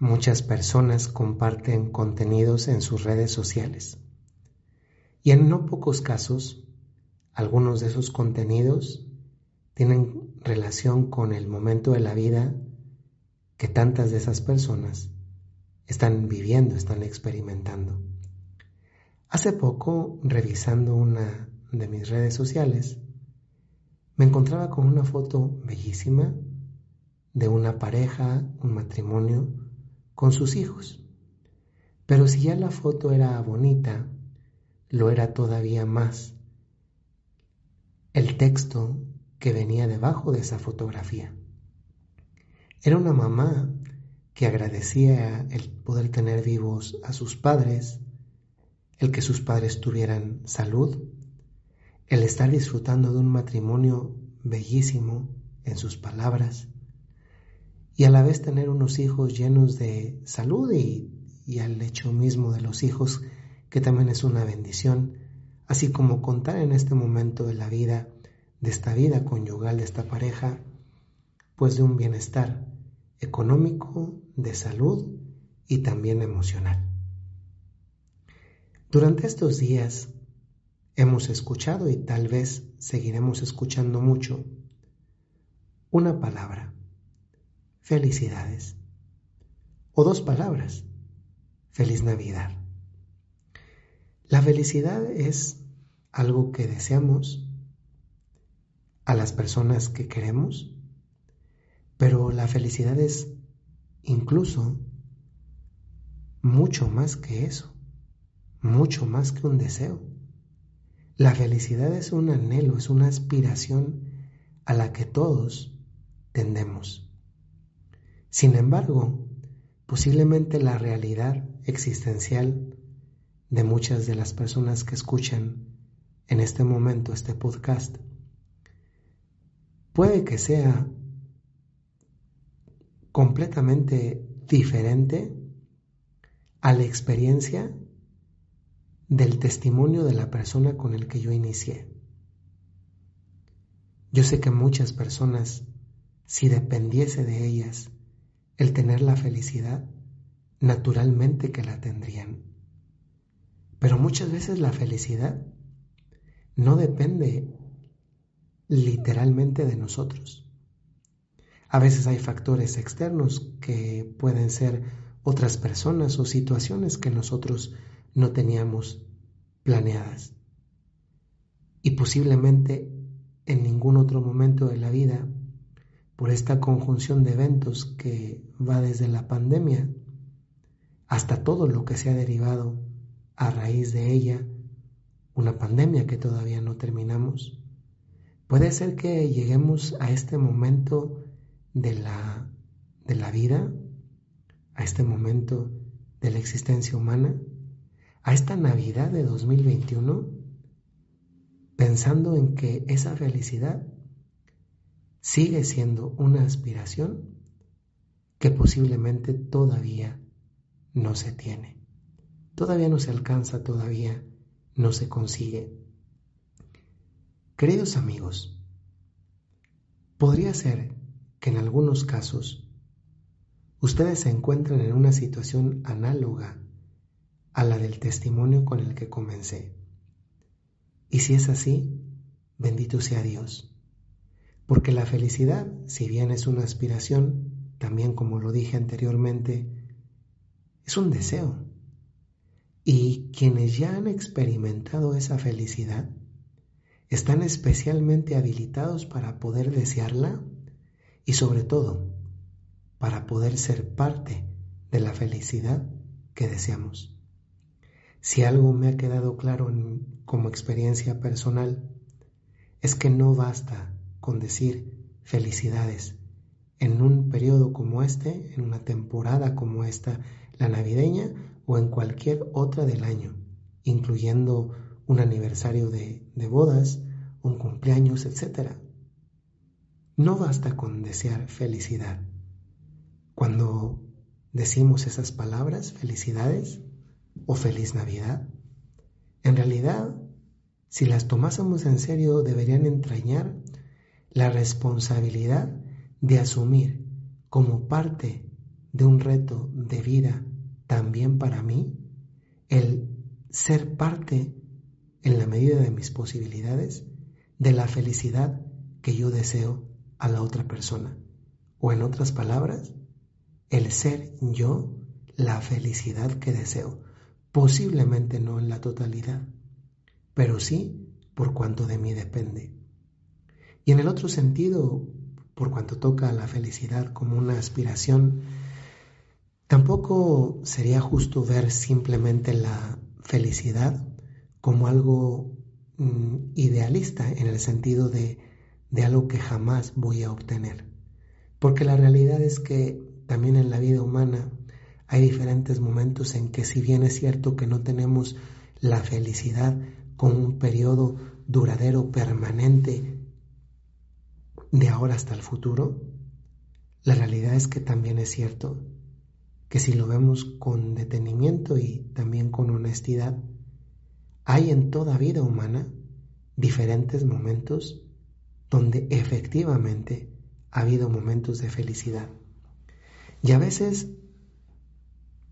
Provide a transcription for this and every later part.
muchas personas comparten contenidos en sus redes sociales. Y en no pocos casos, algunos de esos contenidos tienen relación con el momento de la vida que tantas de esas personas están viviendo, están experimentando. Hace poco, revisando una de mis redes sociales, me encontraba con una foto bellísima de una pareja, un matrimonio, con sus hijos. Pero si ya la foto era bonita, lo era todavía más el texto que venía debajo de esa fotografía. Era una mamá que agradecía el poder tener vivos a sus padres, el que sus padres tuvieran salud, el estar disfrutando de un matrimonio bellísimo en sus palabras y a la vez tener unos hijos llenos de salud y, y al hecho mismo de los hijos que también es una bendición, así como contar en este momento de la vida, de esta vida conyugal, de esta pareja, pues de un bienestar económico, de salud y también emocional. Durante estos días hemos escuchado y tal vez seguiremos escuchando mucho una palabra, felicidades, o dos palabras, feliz Navidad. La felicidad es algo que deseamos a las personas que queremos, pero la felicidad es incluso mucho más que eso mucho más que un deseo. La felicidad es un anhelo, es una aspiración a la que todos tendemos. Sin embargo, posiblemente la realidad existencial de muchas de las personas que escuchan en este momento este podcast puede que sea completamente diferente a la experiencia del testimonio de la persona con el que yo inicié. Yo sé que muchas personas, si dependiese de ellas el tener la felicidad, naturalmente que la tendrían. Pero muchas veces la felicidad no depende literalmente de nosotros. A veces hay factores externos que pueden ser otras personas o situaciones que nosotros no teníamos planeadas. Y posiblemente en ningún otro momento de la vida, por esta conjunción de eventos que va desde la pandemia hasta todo lo que se ha derivado a raíz de ella, una pandemia que todavía no terminamos, puede ser que lleguemos a este momento de la, de la vida, a este momento de la existencia humana, a esta Navidad de 2021 pensando en que esa felicidad sigue siendo una aspiración que posiblemente todavía no se tiene, todavía no se alcanza, todavía no se consigue. Queridos amigos, podría ser que en algunos casos ustedes se encuentren en una situación análoga a la del testimonio con el que comencé. Y si es así, bendito sea Dios. Porque la felicidad, si bien es una aspiración, también como lo dije anteriormente, es un deseo. Y quienes ya han experimentado esa felicidad están especialmente habilitados para poder desearla y sobre todo para poder ser parte de la felicidad que deseamos. Si algo me ha quedado claro como experiencia personal, es que no basta con decir felicidades en un periodo como este, en una temporada como esta, la navideña, o en cualquier otra del año, incluyendo un aniversario de, de bodas, un cumpleaños, etc. No basta con desear felicidad. Cuando decimos esas palabras, felicidades o feliz Navidad, en realidad, si las tomásemos en serio, deberían entrañar la responsabilidad de asumir como parte de un reto de vida también para mí el ser parte en la medida de mis posibilidades de la felicidad que yo deseo a la otra persona. O en otras palabras, el ser yo la felicidad que deseo. Posiblemente no en la totalidad, pero sí por cuanto de mí depende. Y en el otro sentido, por cuanto toca a la felicidad como una aspiración, tampoco sería justo ver simplemente la felicidad como algo mm, idealista en el sentido de, de algo que jamás voy a obtener. Porque la realidad es que también en la vida humana hay diferentes momentos en que si bien es cierto que no tenemos la felicidad con un periodo duradero, permanente, de ahora hasta el futuro, la realidad es que también es cierto que si lo vemos con detenimiento y también con honestidad, hay en toda vida humana diferentes momentos donde efectivamente ha habido momentos de felicidad. Y a veces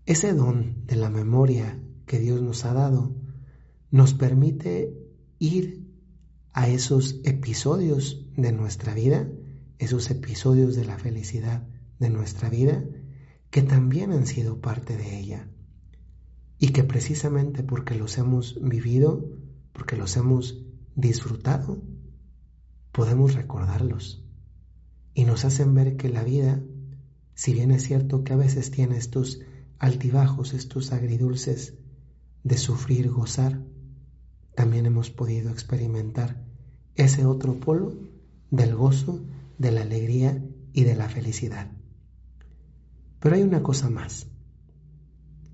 ese don de la memoria que Dios nos ha dado nos permite ir a esos episodios de nuestra vida, esos episodios de la felicidad de nuestra vida, que también han sido parte de ella. Y que precisamente porque los hemos vivido, porque los hemos disfrutado, podemos recordarlos. Y nos hacen ver que la vida, si bien es cierto que a veces tiene estos altibajos, estos agridulces de sufrir, gozar, también hemos podido experimentar ese otro polo del gozo, de la alegría y de la felicidad. Pero hay una cosa más.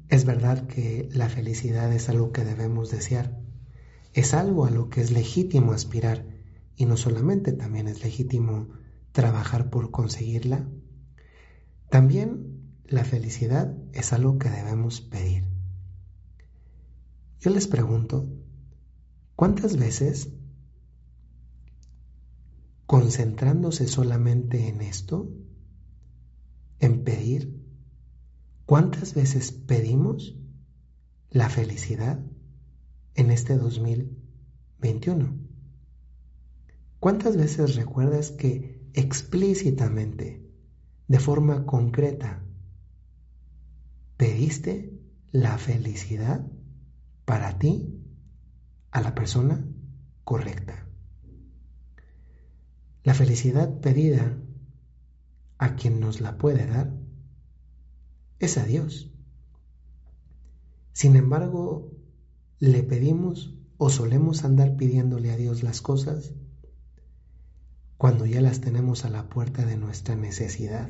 Es verdad que la felicidad es algo que debemos desear, es algo a lo que es legítimo aspirar y no solamente también es legítimo trabajar por conseguirla. También la felicidad es algo que debemos pedir. Yo les pregunto, ¿cuántas veces concentrándose solamente en esto, en pedir, ¿cuántas veces pedimos la felicidad en este 2021? ¿Cuántas veces recuerdas que explícitamente, de forma concreta, pediste la felicidad para ti a la persona correcta? La felicidad pedida a quien nos la puede dar es a Dios. Sin embargo, le pedimos o solemos andar pidiéndole a Dios las cosas cuando ya las tenemos a la puerta de nuestra necesidad.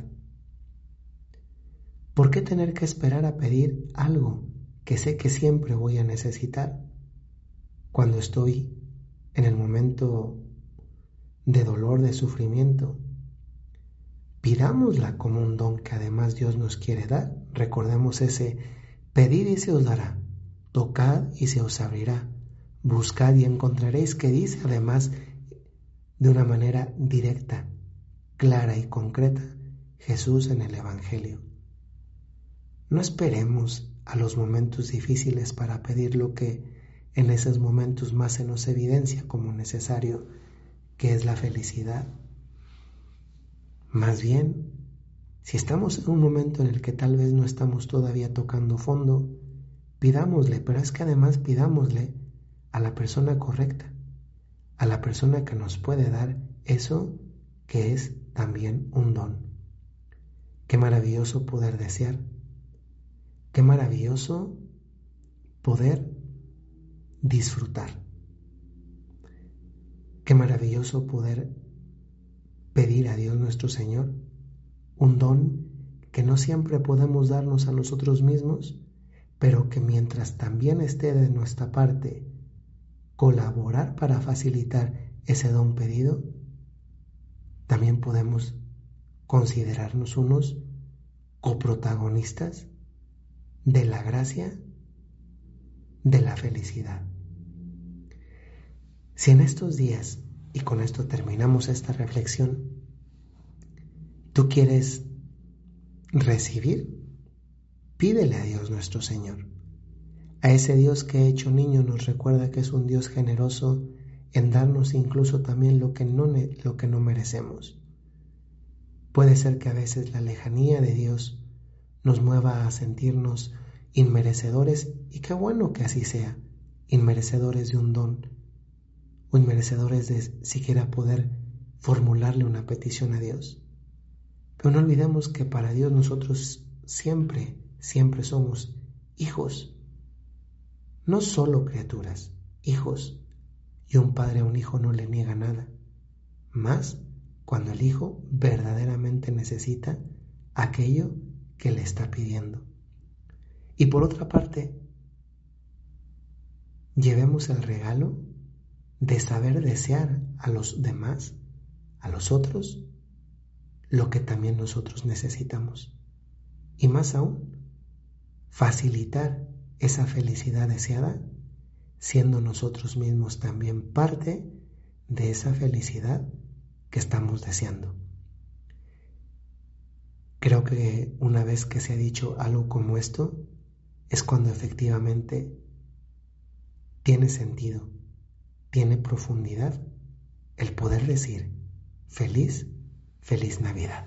¿Por qué tener que esperar a pedir algo que sé que siempre voy a necesitar cuando estoy en el momento de dolor, de sufrimiento. Pidámosla como un don que además Dios nos quiere dar. Recordemos ese pedid y se os dará, tocad y se os abrirá, buscad y encontraréis que dice además de una manera directa, clara y concreta Jesús en el Evangelio. No esperemos a los momentos difíciles para pedir lo que en esos momentos más se nos evidencia como necesario qué es la felicidad. Más bien, si estamos en un momento en el que tal vez no estamos todavía tocando fondo, pidámosle, pero es que además pidámosle a la persona correcta, a la persona que nos puede dar eso que es también un don. Qué maravilloso poder desear. Qué maravilloso poder disfrutar. Qué maravilloso poder pedir a Dios nuestro Señor un don que no siempre podemos darnos a nosotros mismos, pero que mientras también esté de nuestra parte colaborar para facilitar ese don pedido, también podemos considerarnos unos coprotagonistas de la gracia, de la felicidad. Si en estos días, y con esto terminamos esta reflexión, tú quieres recibir, pídele a Dios nuestro Señor. A ese Dios que hecho niño nos recuerda que es un Dios generoso en darnos incluso también lo que no, lo que no merecemos. Puede ser que a veces la lejanía de Dios nos mueva a sentirnos inmerecedores y qué bueno que así sea, inmerecedores de un don o inmerecedores de siquiera poder formularle una petición a Dios. Pero no olvidemos que para Dios nosotros siempre, siempre somos hijos, no solo criaturas, hijos, y un padre a un hijo no le niega nada, más cuando el hijo verdaderamente necesita aquello que le está pidiendo. Y por otra parte, llevemos el regalo de saber desear a los demás, a los otros, lo que también nosotros necesitamos. Y más aún, facilitar esa felicidad deseada, siendo nosotros mismos también parte de esa felicidad que estamos deseando. Creo que una vez que se ha dicho algo como esto, es cuando efectivamente tiene sentido, tiene profundidad el poder decir feliz, feliz Navidad.